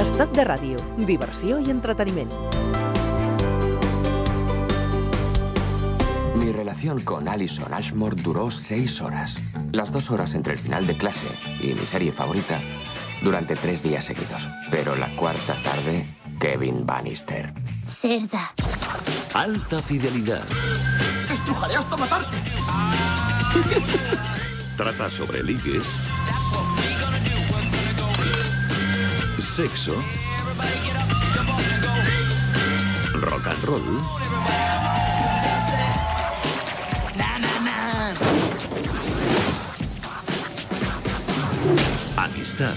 Estoc de ràdio, diversió i entreteniment. Mi relación con Alison Ashmore duró seis horas. Las dos horas entre el final de clase y mi serie favorita durante tres días seguidos. Pero la cuarta tarde, Kevin Bannister. Cerda. Alta fidelidad. ¡Estrujaré hasta matarte! Trata sobre ligues, sexo, rock and roll amistad,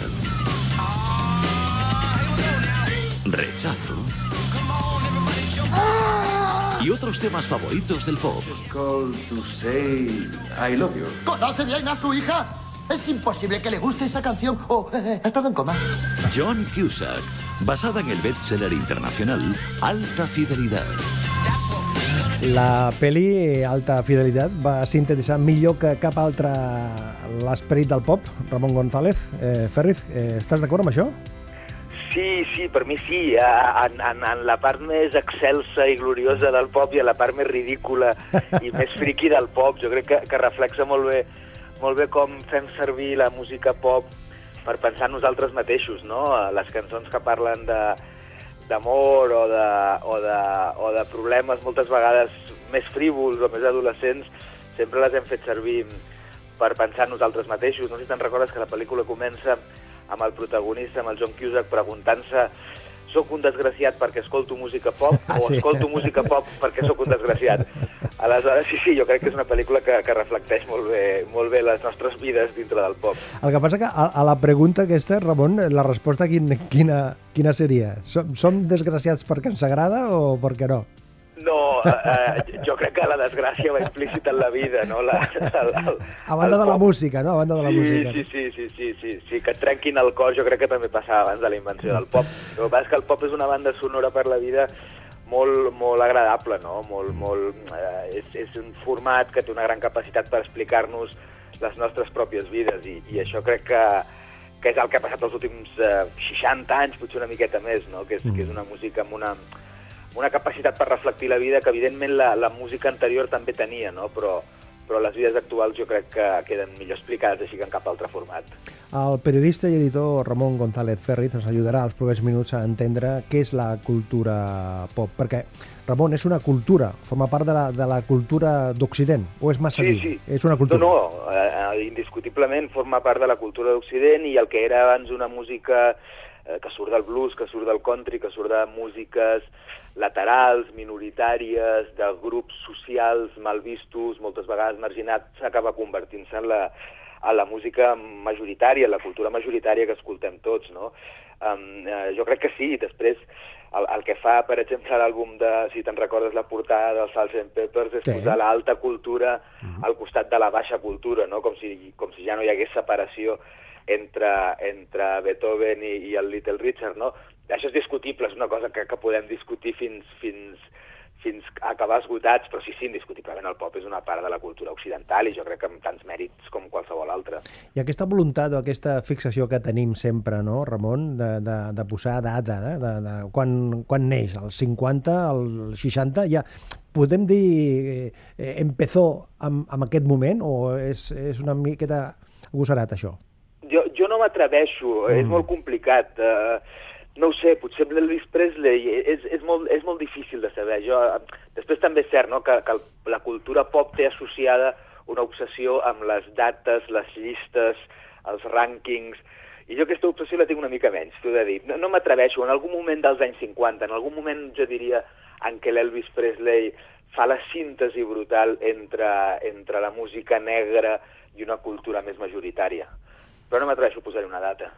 rechazo y otros temas favoritos del pop. Call to say I love you. ¿Conoce bien a su hija? Es imposible que le guste esa canción o eh, eh, ha estado en coma. John Cusack, basada en el bestseller internacional Alta Fidelidad. La pel·li Alta Fidelitat va sintetitzar millor que cap altre l'esperit del pop, Ramon González. Eh, Ferriz, eh, estàs d'acord amb això? Sí, sí, per mi sí. En, en, en la part més excelsa i gloriosa del pop i a la part més ridícula i més friqui del pop, jo crec que, que reflexa molt bé, molt bé com fem servir la música pop per pensar en nosaltres mateixos, no? Les cançons que parlen de d'amor o, de, o, de, o de problemes moltes vegades més frívols o més adolescents, sempre les hem fet servir per pensar en nosaltres mateixos. No sé si te'n recordes que la pel·lícula comença amb el protagonista, amb el John Cusack, preguntant-se sóc un desgraciat perquè escolto música pop Ah, o sí. escolto música pop perquè sóc un desgraciat. Aleshores, sí, sí, jo crec que és una pel·lícula que, que reflecteix molt bé, molt bé les nostres vides dintre del pop. El que passa que a, a la pregunta aquesta, Ramon, la resposta quin, quina, quina seria? Som, som desgraciats perquè ens agrada o perquè no? No, eh, jo crec que la desgràcia va implícita en la vida, no? La, el, el, A banda de la música, no? A banda de la sí, música. Sí, sí, sí, sí, sí, sí, que et trenquin el cor, jo crec que també passava abans de la invenció del pop. El que és que el pop és una banda sonora per la vida molt, molt agradable, no? Molt, molt, eh, és, és un format que té una gran capacitat per explicar-nos les nostres pròpies vides i, i això crec que, que és el que ha passat els últims eh, 60 anys, potser una miqueta més, no? que, és, que és una música amb una, una capacitat per reflectir la vida que evidentment la, la música anterior també tenia, no? però, però les vides actuals jo crec que queden millor explicades així que en cap altre format. El periodista i editor Ramon González Ferriz ens ajudarà als propers minuts a entendre què és la cultura pop, perquè, Ramon, és una cultura, forma part de la, de la cultura d'Occident, o és massa Sí, dir? sí. És una cultura. No, no, eh, indiscutiblement forma part de la cultura d'Occident i el que era abans una música eh, que surt del blues, que surt del country, que surt de músiques laterals, minoritàries, de grups socials mal vistos, moltes vegades marginats, s'acaba convertint-se en la, en la música majoritària, la cultura majoritària que escoltem tots, no? Um, eh, jo crec que sí, després el, el que fa, per exemple, l'àlbum de, si te'n recordes, la portada dels Sgt. Peppers és Sí. posar l'alta cultura al costat de la baixa cultura, no? com, si, com si ja no hi hagués separació entre, entre Beethoven i, i el Little Richard. No? Això és discutible, és una cosa que, que podem discutir fins, fins, fins a acabar esgotats, però sí, sí, indiscutiblement el pop és una part de la cultura occidental i jo crec que amb tants mèrits com qualsevol altra. I aquesta voluntat o aquesta fixació que tenim sempre, no, Ramon, de, de, de posar data, eh? de, de, quan, quan neix, el 50, el 60, ja podem dir eh, empezó amb, amb aquest moment o és, és una miqueta agosarat això? Jo, jo no m'atreveixo, mm. és molt complicat. Uh, no ho sé, potser l'Elvis Presley és, és, molt, és molt difícil de saber. Jo, després també és cert no? que, que la cultura pop té associada una obsessió amb les dates, les llistes, els rànquings, i jo aquesta obsessió la tinc una mica menys, t'ho he de dir. No, no m'atreveixo, en algun moment dels anys 50, en algun moment jo diria en què l'Elvis Presley fa la síntesi brutal entre, entre la música negra i una cultura més majoritària. Però no m'atreveixo a posar-hi una data.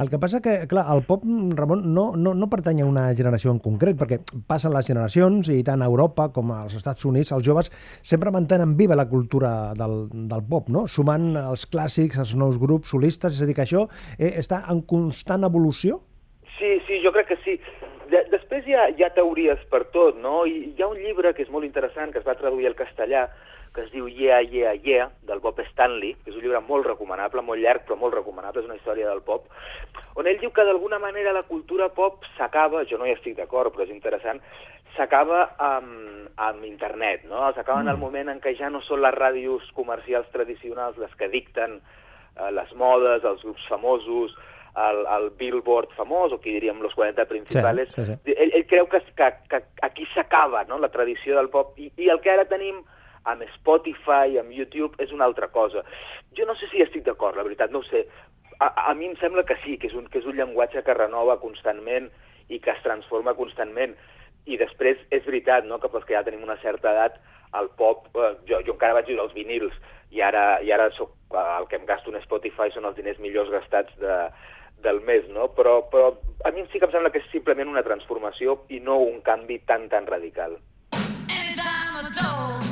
El que passa que, clar, el pop, Ramon, no, no, no pertany a una generació en concret, perquè passen les generacions i tant a Europa com als Estats Units, els joves sempre mantenen viva la cultura del, del pop, no? sumant els clàssics, els nous grups solistes, és a dir, que això eh, està en constant evolució? Sí, sí, jo crec que sí. De, després hi ha, hi ha teories per tot, no? I hi ha un llibre que és molt interessant, que es va traduir al castellà, que es diu Yeah, Yeah, Yeah, del Bob Stanley, que és un llibre molt recomanable, molt llarg, però molt recomanable, és una història del pop, on ell diu que d'alguna manera la cultura pop s'acaba, jo no hi estic d'acord, però és interessant, s'acaba amb, amb internet, no? S'acaba en el moment en què ja no són les ràdios comercials tradicionals les que dicten eh, les modes, els grups famosos, el, el Billboard famós, o qui diríem los 40 principales, Sí, sí, sí. Ell, ell creu que, que, que aquí s'acaba no? la tradició del pop i, i el que ara tenim amb Spotify, amb YouTube, és una altra cosa. Jo no sé si estic d'acord, la veritat, no ho sé. A, a mi em sembla que sí, que és, un, que és un llenguatge que renova constantment i que es transforma constantment. I després és veritat no? que pels que ja tenim una certa edat, el pop, eh, jo, jo encara vaig viure els vinils i ara, i ara soc, eh, el que em gasto en Spotify són els diners millors gastats de, del mes, no? Però, però a mi sí que em sembla que és simplement una transformació i no un canvi tan, tan radical. Anytime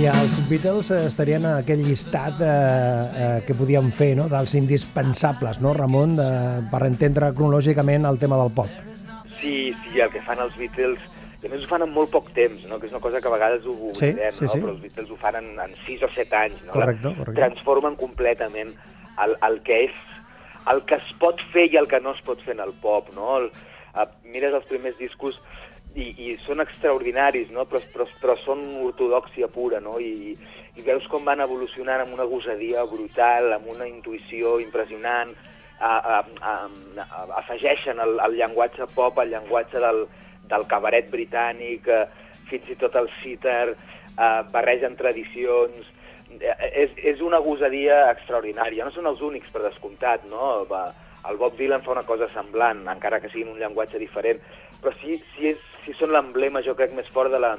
I els Beatles estarien en aquell llistat eh, eh, que podíem fer, no?, dels indispensables, no, Ramon, de, per entendre cronològicament el tema del pop. Sí, sí, el que fan els Beatles, i a més ho fan en molt poc temps, no? que és una cosa que a vegades ho Sí, oblidem, sí, no? sí. però els Beatles ho fan en, en 6 o 7 anys. No? Correcte, correcte. Transformen completament el, el que és el que es pot fer i el que no es pot fer en el pop. No? El, eh, mires els primers discos i, i són extraordinaris, no? però, però, però són ortodoxia pura, no? I, i veus com van evolucionant amb una gosadia brutal, amb una intuïció impressionant, a, a, a, a, afegeixen el, el llenguatge pop, el llenguatge del, del cabaret britànic, eh, fins i tot el cítar, eh, barregen tradicions, eh, és, és una gosadia extraordinària. No són els únics, per descomptat, no? El Bob Dylan fa una cosa semblant, encara que sigui un llenguatge diferent, però sí, sí, sí són l'emblema, jo crec, més fort de la,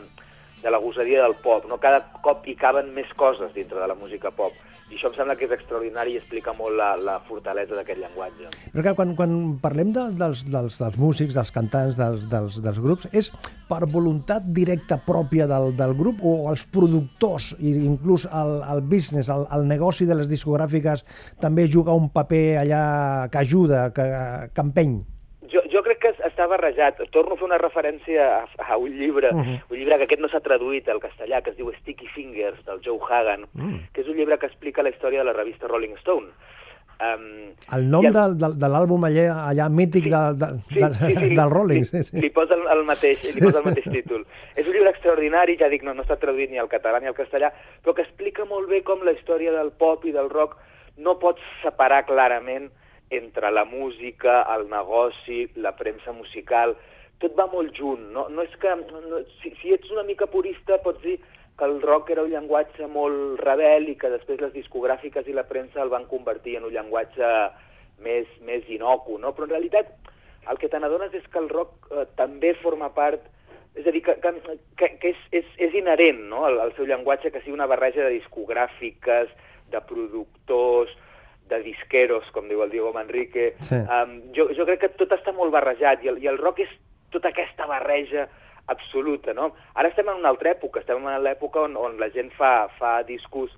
de la gosadia del pop. No? Cada cop hi caben més coses dintre de la música pop. I això em sembla que és extraordinari i explica molt la, la fortalesa d'aquest llenguatge. Però clar, quan, quan parlem de, dels, dels, dels músics, dels cantants, dels, dels, dels grups, és per voluntat directa pròpia del, del grup o els productors i inclús el, el business, el, el negoci de les discogràfiques també juga un paper allà que ajuda, que, que empeny? Jo, jo crec que es- està barrejat. Torno a fer una referència a, a un llibre, uh Mhm. -huh. un llibre que aquest no s'ha traduït al castellà, que es diu Sticky Fingers, del Joe Hagan, Mm. que és un llibre que explica la història de la revista Rolling Stone. Um, El nom el- de, de, de l'àlbum allà, allà mític de, de, de, del Rolling, sí, sí. li posa el, el mateix, Sí, li posa el sí. mateix títol. És un llibre extraordinari, ja dic, no, no està traduït ni al català ni al castellà, però que explica molt bé com la història del pop i del rock no pots separar clarament entre la música, el negoci, la premsa musical, tot va molt junt, no, no és que... No, si, si ets una mica purista pots dir que el rock era un llenguatge molt rebel i que després les discogràfiques i la premsa el van convertir en un llenguatge més, més inocu, no? Però en realitat el que te n'adones és que el rock eh, també forma part és a dir, que, que, que, que és, és, és inherent no? al, al seu llenguatge que sigui una barreja de discogràfiques, de productors, de disqueros, com diu el Diego Manrique. Sí. Um, jo, jo crec que tot està molt barrejat i el, i el rock és tota aquesta barreja absoluta, no? Ara estem en una altra època, estem en l'època on, on la gent fa, fa discos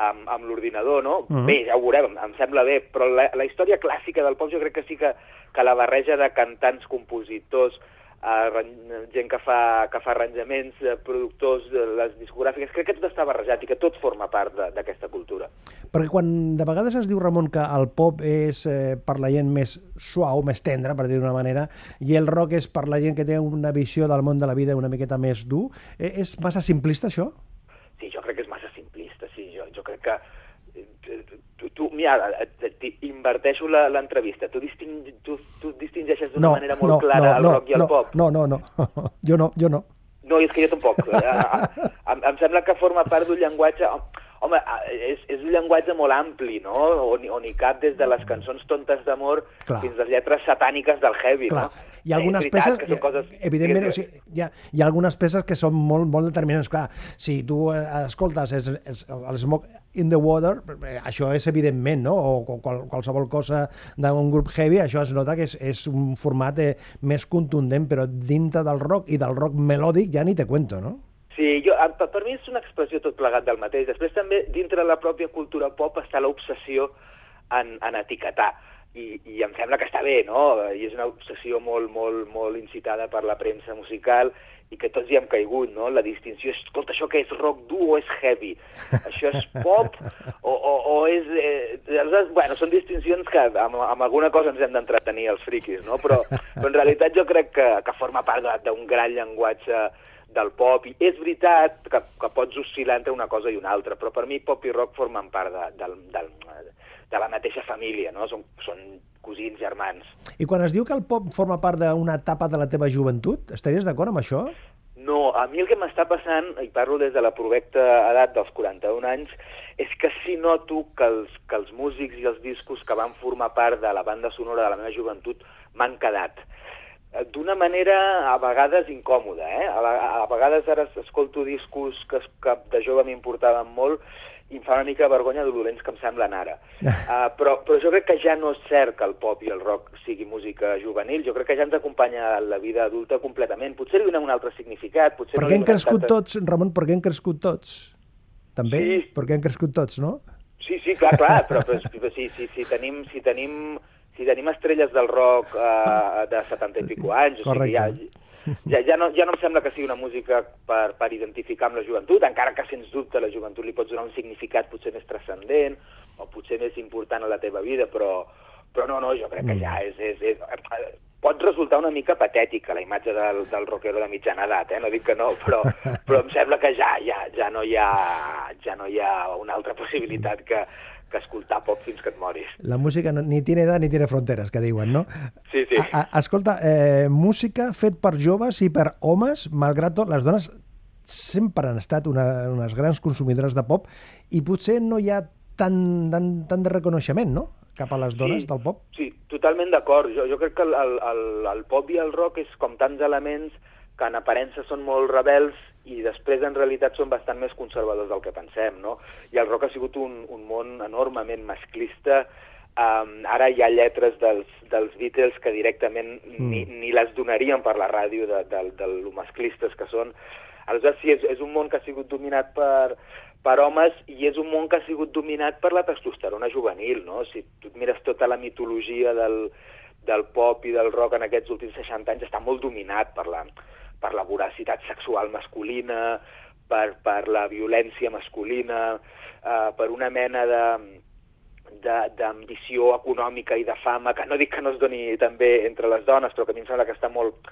amb, amb l'ordinador, no? Mhm. Bé, ja ho veurem, em sembla bé, però la, la història clàssica del pop jo crec que sí que, que la barreja de cantants, compositors, gent que fa, que fa arranjaments, eh, productors, eh, les discogràfiques, crec que tot està barrejat i que tot forma part de- d'aquesta cultura. Perquè quan de vegades es diu, Ramon, que el pop és eh, per la gent més suau, més tendra, per dir-ho d'una manera, i el rock és per la gent que té una visió del món de la vida una miqueta més dur, eh, és massa simplista, això? Sí, jo crec que és massa simplista, sí, jo, jo crec que... eh, Tu, tu mira, et- et inverteixo l'entrevista. Tu, disting, tu, tu distingeixes d'una manera molt clara el rock i el no, pop. No, no, no. jo no, jo no. No, és que jo tampoc. Eh, em, em sembla que forma part d'un llenguatge... Home, és, és un llenguatge molt ampli, no? On, on hi cap des de les cançons tontes d'amor fins a les lletres satàniques del heavy, Clar. no? Hi ha algunes és veritat peces, coses... evidentment, o sigui, hi, ha, hi ha algunes peces que són molt, molt determinants. Clar, si tu eh, escoltes és, és, el Smoke in the Water, eh, això és evidentment, no? O qual, qualsevol cosa d'un grup heavy, això es nota que és, és un format eh, més contundent, però dintre del rock i del rock melòdic ja ni te cuento, no? Sí, jo, per, mi és una expressió tot plegat del mateix. Després també, dintre la pròpia cultura pop, està l'obsessió en, en etiquetar. I, I em sembla que està bé, no? I és una obsessió molt, molt, molt incitada per la premsa musical i que tots hi hem caigut, no? La distinció és, escolta, això que és rock dur o és heavy? Això és pop o, o, o és... Eh, aleshores, bueno, són distincions que amb, amb alguna cosa ens hem d'entretenir els friquis, no? Però, però en realitat jo crec que, que forma part d'un gran llenguatge del pop, i és veritat que, que pots oscil·lar entre una cosa i una altra, però per mi pop i rock formen part de, del, del, de la mateixa família, no? Són, són cosins germans. I quan es diu que el pop forma part d'una etapa de la teva joventut, estaries d'acord amb això? No, a mi el que m'està passant, i parlo des de la provecta edat dels 41 anys, és que sí noto que els, que els músics i els discos que van formar part de la banda sonora de la meva joventut m'han quedat. Eh, D'una manera a vegades incòmoda, eh? A, a vegades ara escolto discos que, que de jove m'importaven molt i em fa una mica vergonya de dolents que em semblen ara. Uh, però, però jo crec que ja no és cert que el pop i el rock sigui música juvenil, jo crec que ja ens acompanya la vida adulta completament. Potser li donem un altre significat, potser Per no hem crescut tanta- tots, Ramon, per què hem crescut tots? També? Sí. Per què hem crescut tots, no? Sí, sí, clar, clar, però, però, però si, si, si, tenim, si, tenim, si tenim estrelles del rock uh, de 70 i pico anys, o sigui, ja, ja, ja, no, ja no em sembla que sigui una música per, per identificar amb la joventut, encara que, sens dubte, la joventut li pots donar un significat potser més transcendent o potser més important a la teva vida, però, però no, no, jo crec que ja és... és, és eh, pot resultar una mica patètica la imatge del, del rockero de mitjana edat, eh? no dic que no, però, però em sembla que ja, ja, ja, no hi ha, ja no hi ha una altra possibilitat que, que escoltar pop fins que et moris. La música no, ni tiene edat ni tiene fronteres, que diuen, no? Sí, sí. A, a, escolta, eh, música fet per joves i per homes, malgrat tot, les dones sempre han estat una, unes grans consumidores de pop i potser no hi ha tant, tant, tant de reconeixement, no?, cap a les dones Sí. del pop. Sí, totalment d'acord. Jo, jo crec que el, el, el pop i el rock és com tants elements que en aparença són molt rebels i després en realitat són bastant més conservadors del que pensem, no? I el rock ha sigut un, un món enormement masclista, um, ara hi ha lletres dels, dels Beatles que directament mm. ni, ni les donarien per la ràdio de, de, de lo masclistes que són. Aleshores, sí, és, és un món que ha sigut dominat per, per homes i és un món que ha sigut dominat per la testosterona juvenil, no? Si tu mires tota la mitologia del, del pop i del rock en aquests últims 60 anys està molt dominat per la, per la voracitat sexual masculina, per, per la violència masculina, eh, per una mena de d'ambició econòmica i de fama, que no dic que no es doni també entre les dones, però que a mi em sembla que està molt,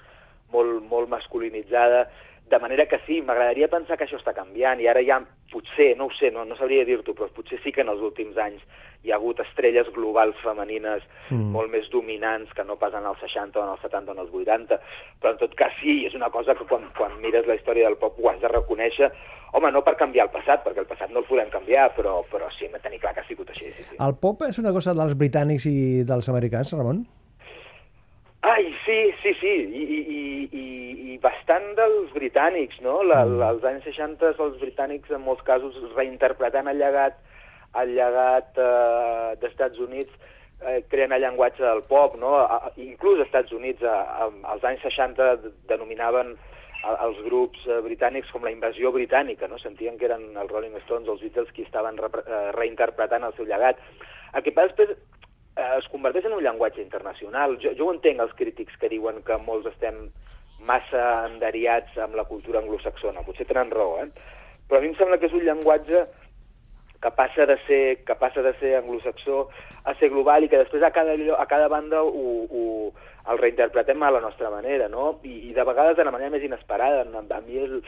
molt, molt masculinitzada, de manera que sí, m'agradaria pensar que això està canviant i ara ja, potser, no ho sé, no, no sabria dir-t'ho, però potser sí que en els últims anys hi ha hagut estrelles globals femenines mm. molt més dominants que no pas en els 60 o en els 70 o en els 80, però en tot cas sí, és una cosa que quan, quan mires la història del pop ho has de reconèixer, home, no per canviar el passat, perquè el passat no el podem canviar, però, però sí, hem de tenir clar que ha sigut així, sí, sí. El pop és una cosa dels britànics i dels americans, Ramon? Sí, sí, sí, I, i, i, i, i bastant dels britànics, no? La, mm. Als anys 60 els britànics en molts casos reinterpretant el llegat, el llegat eh, d'Estats Units eh, creen el llenguatge del pop, no? A, inclús als Estats Units a, a, als anys 60 d- denominaven a- els grups eh, britànics com la invasió britànica, no? Sentien que eren els Rolling Stones o els Beatles qui estaven repre- eh, reinterpretant el seu llegat. El que passa després es converteix en un llenguatge internacional. Jo, jo ho entenc els crítics que diuen que molts estem massa enderiats amb la cultura anglosaxona. Potser tenen raó, eh? Però a mi em sembla que és un llenguatge que passa de ser, que passa de ser anglosaxó a ser global i que després a cada, a cada banda ho, ho, el reinterpretem a la nostra manera, no? I, i de vegades de la manera més inesperada. A mi el,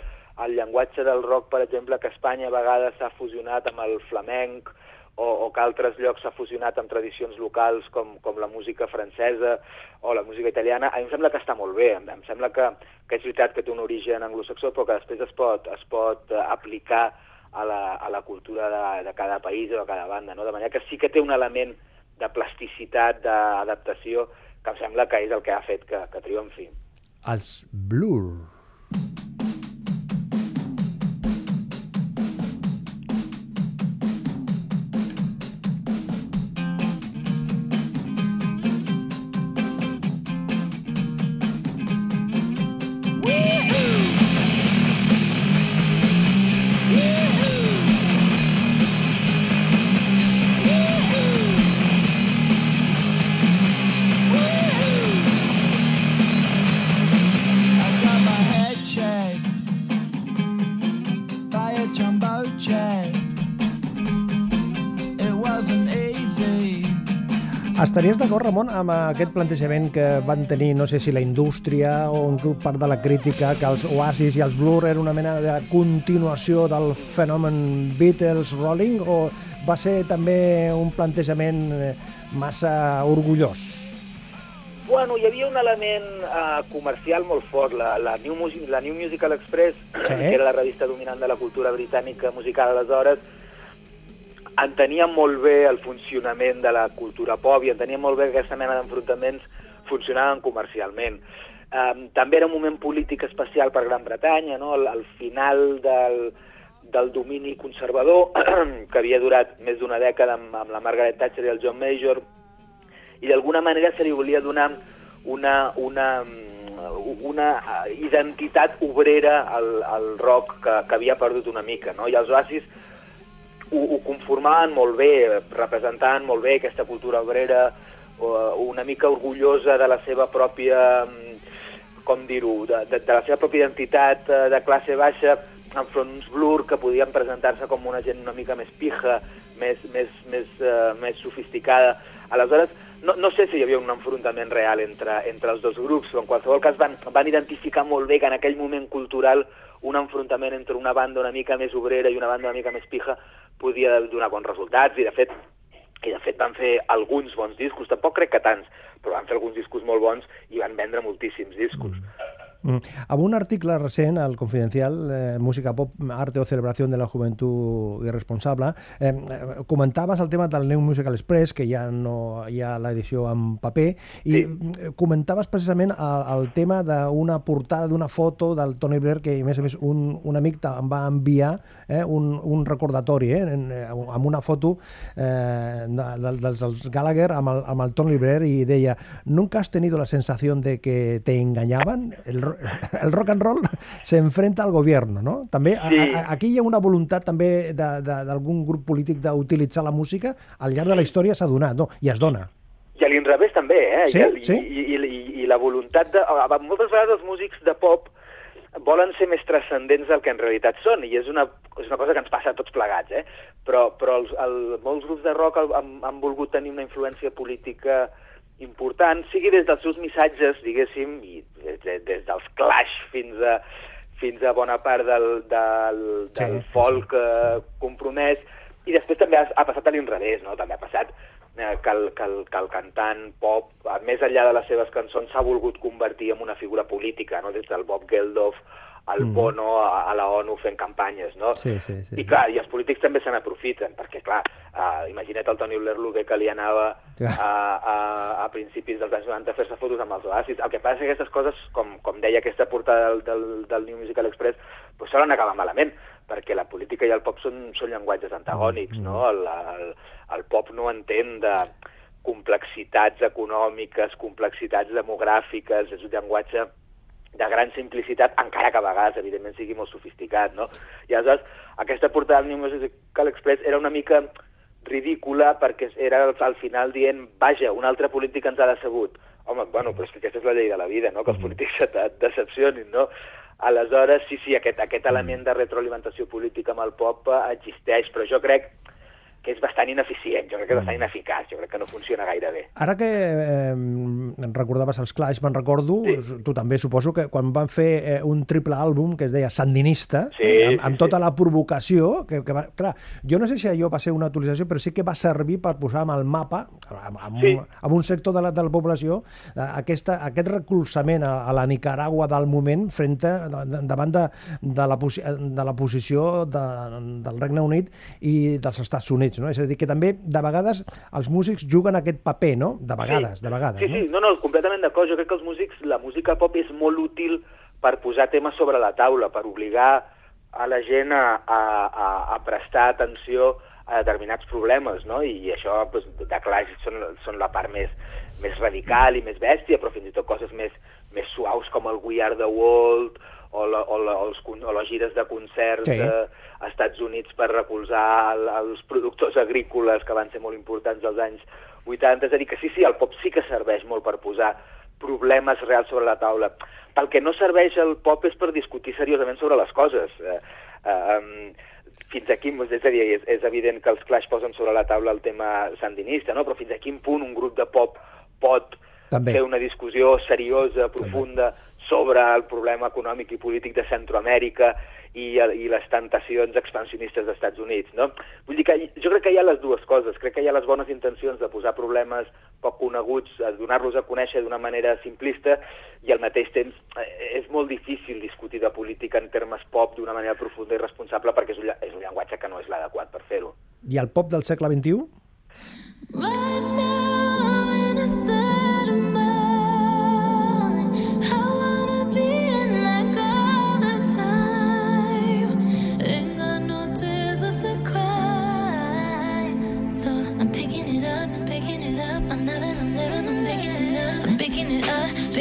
el llenguatge del rock, per exemple, que a Espanya a vegades s'ha fusionat amb el flamenc o, o que altres llocs s'ha fusionat amb tradicions locals com, com la música francesa o la música italiana, a mi em sembla que està molt bé. Em, em sembla que, que és veritat que té un origen anglosaxó, però que després es pot, es pot eh, aplicar a la, a la cultura de, de cada país o de cada banda, no? de manera que sí que té un element de plasticitat, d'adaptació, que em sembla que és el que ha fet que, que triomfi. Els Blur. Estaries d'acord, Ramon, amb aquest plantejament que van tenir, no sé si la indústria o un grup part de la crítica, que els Oasis i els Blur eren una mena de continuació del fenomen Beatles-Rolling, o va ser també un plantejament eh, massa orgullós? Bueno, hi havia un element uh, comercial molt fort. La, la, New Music, la New Musical Express, Sí. que era la revista dominant de la cultura britànica musical aleshores, entenia molt bé el funcionament de la cultura pop i entenia molt bé que aquesta mena d'enfrontaments funcionaven comercialment. Um, també era un moment polític especial per Gran Bretanya, no? al, al final del, del domini conservador, que havia durat més d'una dècada amb, amb la Margaret Thatcher i el John Major, i d'alguna manera se li volia donar una, una, mm, una identitat obrera al, al rock que, que havia perdut una mica, no? I els Oasis ho, ho conformaven molt bé, representaven molt bé aquesta cultura obrera, o, una mica orgullosa de la seva pròpia, mm, com dir-ho, de, de, de la seva pròpia identitat eh, de classe baixa, enfront uns blur que podien presentar-se com una gent una mica més pija, més, més, més, uh, més sofisticada. Aleshores, no, no sé si hi havia un enfrontament real entre, entre els dos grups, però en qualsevol cas van, van identificar molt bé que en aquell moment cultural un enfrontament entre una banda una mica més obrera i una banda una mica més pija podia donar bons resultats i de fet i de fet van fer alguns bons discos, tampoc crec que tants, però van fer alguns discos molt bons i van vendre moltíssims discos. Mm. Amb un article recent al Confidencial, eh, Música Pop, Arte o Celebració de la Juventud Irresponsable, eh, eh, comentaves el tema del New Musical Express, que ja no hi ha l'edició en paper, i Sí. sí. comentaves precisament el, el tema d'una portada d'una foto del Tony Blair, que a més a més un, un amic em va enviar eh, un, un recordatori, eh, en, eh, amb una foto eh, de, de, dels, dels Gallagher amb el, amb el Tony Blair i deia ¿Nunca has tenido la sensación de que te engañaban? El, el rock and roll se enfrenta al gobierno, no? També, a, Sí. a, aquí hi ha una voluntat també d'algun grup polític d'utilitzar la música al llarg de la història s'ha donat, no? I es dona. I a l'inrevés també, eh? Sí, I, sí. I, i, i, I la voluntat de... a- a- Moltes vegades els músics de pop volen ser més transcendents del que en realitat són, i és una, és una cosa que ens passa a tots plegats, eh? Però, però els, el, molts grups de rock han, han volgut tenir una influència política important, sigui des dels seus missatges, diguéssim, i des, des, dels Clash fins a, fins a bona part del, del, del sí, folk eh, compromès, i després també ha, ha passat a l'inrevés, no? També ha passat eh, que, el, que, el, que el cantant pop, més enllà de les seves cançons, s'ha volgut convertir en una figura política, no? des del Bob Geldof al Mhm. Bono a, a la ONU fent campanyes, no? Sí, sí, sí, I sí. clar, i els polítics també se n'aprofiten, perquè clar, uh, imagina't el Tony Blair el que li anava Clar. a, a, a principis dels anys 90 a fer-se fotos amb els oasis. El que passa és que aquestes coses, com, com deia aquesta portada del, del, del New Musical Express, pues solen acabar malament, perquè la política i el pop són, són llenguatges antagònics, no? El, el, el pop no entén de complexitats econòmiques, complexitats demogràfiques, és un llenguatge de gran simplicitat, encara que a vegades, evidentment, sigui molt sofisticat, no? I aleshores, aquesta portada del New Musical Express era una mica ridícula perquè era al final dient, vaja, un altre polític ens ha decebut. Home, bueno, però és que aquesta és la llei de la vida, no? Que els polítics et decepcionin, no? Aleshores, sí, sí, aquest, aquest element de retroalimentació política amb el pop existeix, però jo crec que és bastant ineficient, jo crec que és bastant ineficaç, jo crec que no funciona gaire bé. Ara que eh, recordaves els Clash, me'n recordo, sí. tu també suposo que quan van fer eh, un triple àlbum que es deia Sandinista, Sí, eh, amb, sí, amb sí. tota la provocació, que, que va, clar, jo no sé si allò va ser una actualització, però sí que va servir per posar amb el mapa, amb, amb, Sí. un, amb un sector de la, de la població, eh, aquesta, aquest recolzament a, a la Nicaragua del moment frente, davant de, de, la, de la posició de, del Regne Unit i dels Estats Units, no? És a dir, que també de vegades els músics juguen aquest paper, no? De vegades, de vegades, Sí, sí, no, no, completament d'acord. Jo crec que els músics, la música pop és molt útil per posar temes sobre la taula, per obligar a la gent a, a, a, a prestar atenció a determinats problemes, no? I això, doncs, de clar, són, són la part més, més radical i més bèstia, però fins i tot coses més, més suaus com el We Are the World o, la, o, la, els, o les gires de concerts Sí. sí. a Estats Units per recolzar el, els productors agrícoles que van ser molt importants als anys 80. És a dir, que sí, sí, el pop sí que serveix molt per posar problemes reals sobre la taula. Pel que no serveix el pop és per discutir seriosament sobre les coses. Eh, eh, fins a quin, és a dir, és, és evident que els Clash posen sobre la taula el tema sandinista, no? però fins a quin punt un grup de pop pot També. fer una discussió seriosa, profunda, sobre el problema econòmic i polític de Centroamèrica i, i les tentacions expansionistes dels Estats Units. No? Vull dir que jo crec que hi ha les dues coses. Crec que hi ha les bones intencions de posar problemes poc coneguts, a donar-los a conèixer d'una manera simplista i al mateix temps eh, és molt difícil discutir de política en termes pop d'una manera profunda i responsable perquè és un, és un llenguatge que no és l'adequat per fer-ho. I el pop del segle XXI? Right now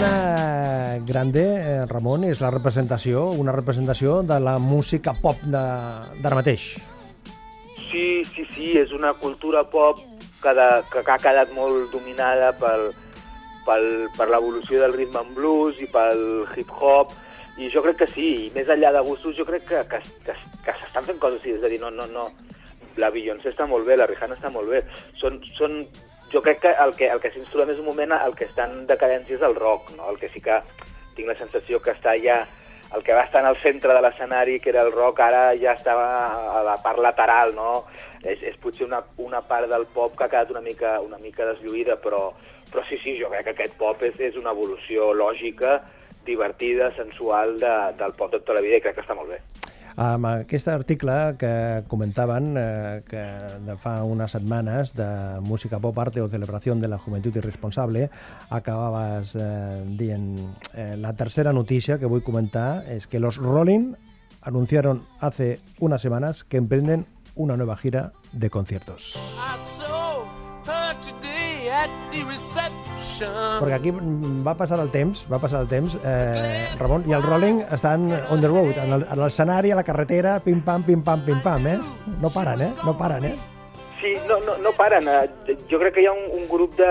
L'Ariana Grande, eh, Ramon, és la representació, una representació de la música pop d'ara mateix. Sí, sí, sí, és una cultura pop que, de, que, ha quedat molt dominada pel, pel, per l'evolució del rhythm and blues i pel hip-hop, i jo crec que sí, i més enllà de gustos, jo crec que, que, que, que s'estan fent coses així, és a dir, no, no, no, la Beyoncé està molt bé, la Rihanna està molt bé, són, són, jo crec que el que, el que s'instrua més un moment, el que està en decadència és el rock, no? el que sí que tinc la sensació que està ja el que va estar en el centre de l'escenari, que era el rock, ara ja estava a la part lateral, no? És, és potser una, una part del pop que ha quedat una mica, una mica deslluïda, però, però sí, sí, jo crec que aquest pop és, és una evolució lògica, divertida, sensual de, del pop de tota la vida i crec que està molt bé. Amb aquest article que comentaven eh, que de fa unes setmanes de Música Pop Arte o Celebració de la Juventud Irresponsable acabaves eh, dient eh, la tercera noticia que vull comentar és que los Rolling anunciaron hace unas semanas que emprenden una nueva gira de conciertos. I saw her today at the. Perquè aquí va passar el temps, va passar el temps, eh, Ramon, i el Rolling estan on the road, en el- en l'escenari, a la carretera, pim-pam, pim-pam, pim-pam, eh? No paren, eh? No paren, eh? Sí, no, no, no paren. Eh, Jo crec que hi ha un, un grup de...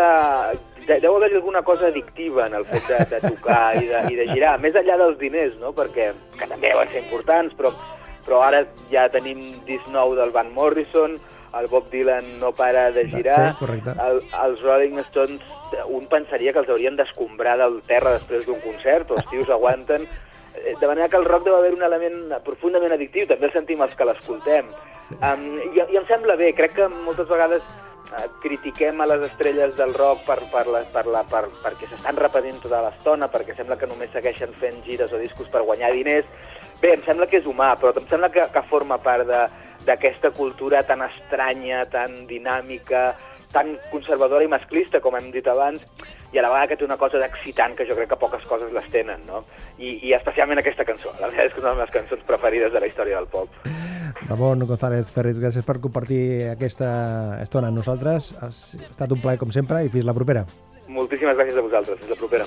de deu haver alguna cosa addictiva en el fet de, de tocar i de, i de girar, més enllà dels diners, no? perquè que també van ser importants, però, però ara ja tenim disc nou del Van Morrison, el Bob Dylan no para de girar, Sí, correcte. el, els Rolling Stones, un pensaria que els haurien d'escombrar del terra després d'un concert, els tios aguanten, Eh, de manera que el rock deu haver un element profundament addictiu, també el sentim els que l'escoltem. Um, i, I em sembla bé, crec que moltes vegades uh, critiquem a les estrelles del rock per, per la, per la, per, perquè s'estan repetint tota l'estona, perquè sembla que només segueixen fent gires o discos per guanyar diners. Bé, em sembla que és humà, però em sembla que, que forma part de- d'aquesta cultura tan estranya, tan dinàmica, tan conservadora i masclista, com hem dit abans, i a la vegada que té una cosa d'excitant, que jo crec que poques coses les tenen, no? I, I especialment aquesta cançó. La veritat és que és una de les cançons preferides de la història del pop. Ramon González Ferrit, gràcies per compartir aquesta estona amb nosaltres. Ha estat un plaer, com sempre, i fins la propera. Moltíssimes gràcies a vosaltres. Fins la propera.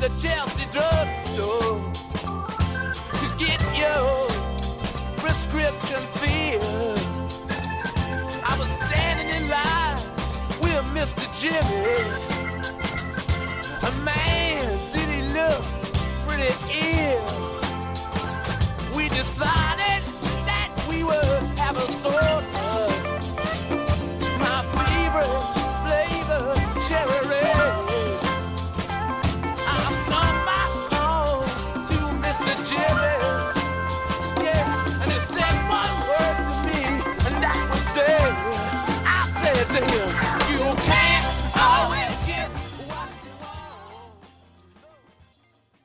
the Chelsea drugstore to get your prescription filled. I was standing in line with Mr. Jimmy, a man.